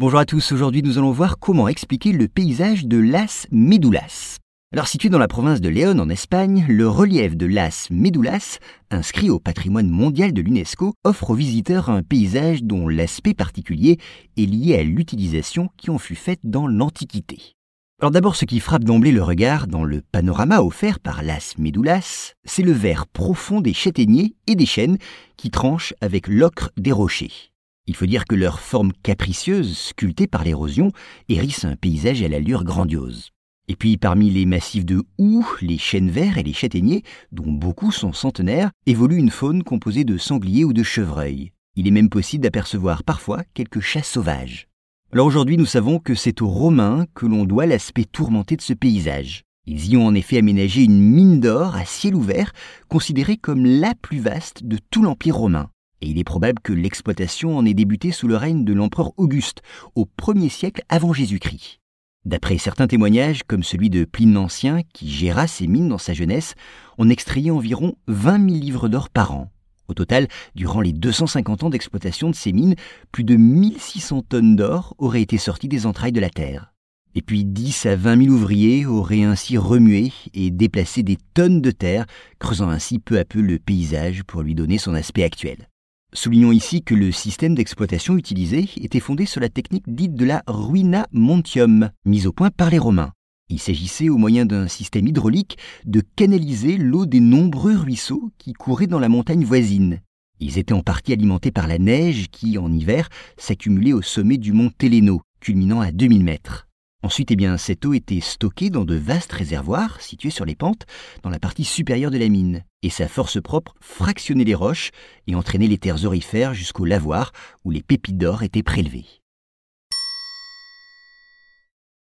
Bonjour à tous, aujourd'hui nous allons voir comment expliquer le paysage de Las Médulas. Alors situé dans la province de Léon en Espagne, le relief de Las Médulas, inscrit au patrimoine mondial de l'UNESCO, offre aux visiteurs un paysage dont l'aspect particulier est lié à l'utilisation qui en fut faite dans l'Antiquité. Alors d'abord ce qui frappe d'emblée le regard dans le panorama offert par Las Médulas, c'est le vert profond des châtaigniers et des chênes qui tranchent avec l'ocre des rochers. Il faut dire que leur forme capricieuse, sculptée par l'érosion, hérisse un paysage à l'allure grandiose. Et puis parmi les massifs de houx, les chênes verts et les châtaigniers, dont beaucoup sont centenaires, évolue une faune composée de sangliers ou de chevreuils. Il est même possible d'apercevoir parfois quelques chats sauvages. Alors aujourd'hui nous savons que c'est aux Romains que l'on doit l'aspect tourmenté de ce paysage. Ils y ont en effet aménagé une mine d'or à ciel ouvert, considérée comme la plus vaste de tout l'Empire romain et il est probable que l'exploitation en ait débuté sous le règne de l'empereur Auguste, au 1er siècle avant Jésus-Christ. D'après certains témoignages, comme celui de Pline l'Ancien, qui géra ces mines dans sa jeunesse, on extrayait environ 20 000 livres d'or par an. Au total, durant les 250 ans d'exploitation de ces mines, plus de 1600 tonnes d'or auraient été sorties des entrailles de la terre. Et puis 10 à 20 000 ouvriers auraient ainsi remué et déplacé des tonnes de terre, creusant ainsi peu à peu le paysage pour lui donner son aspect actuel. Soulignons ici que le système d'exploitation utilisé était fondé sur la technique dite de la ruina montium, mise au point par les Romains. Il s'agissait, au moyen d'un système hydraulique, de canaliser l'eau des nombreux ruisseaux qui couraient dans la montagne voisine. Ils étaient en partie alimentés par la neige qui, en hiver, s'accumulait au sommet du mont Téléno, culminant à 2000 mètres. Ensuite, eh bien, cette eau était stockée dans de vastes réservoirs situés sur les pentes, dans la partie supérieure de la mine, et sa force propre fractionnait les roches et entraînait les terres orifères jusqu'au lavoir où les pépites d'or étaient prélevées.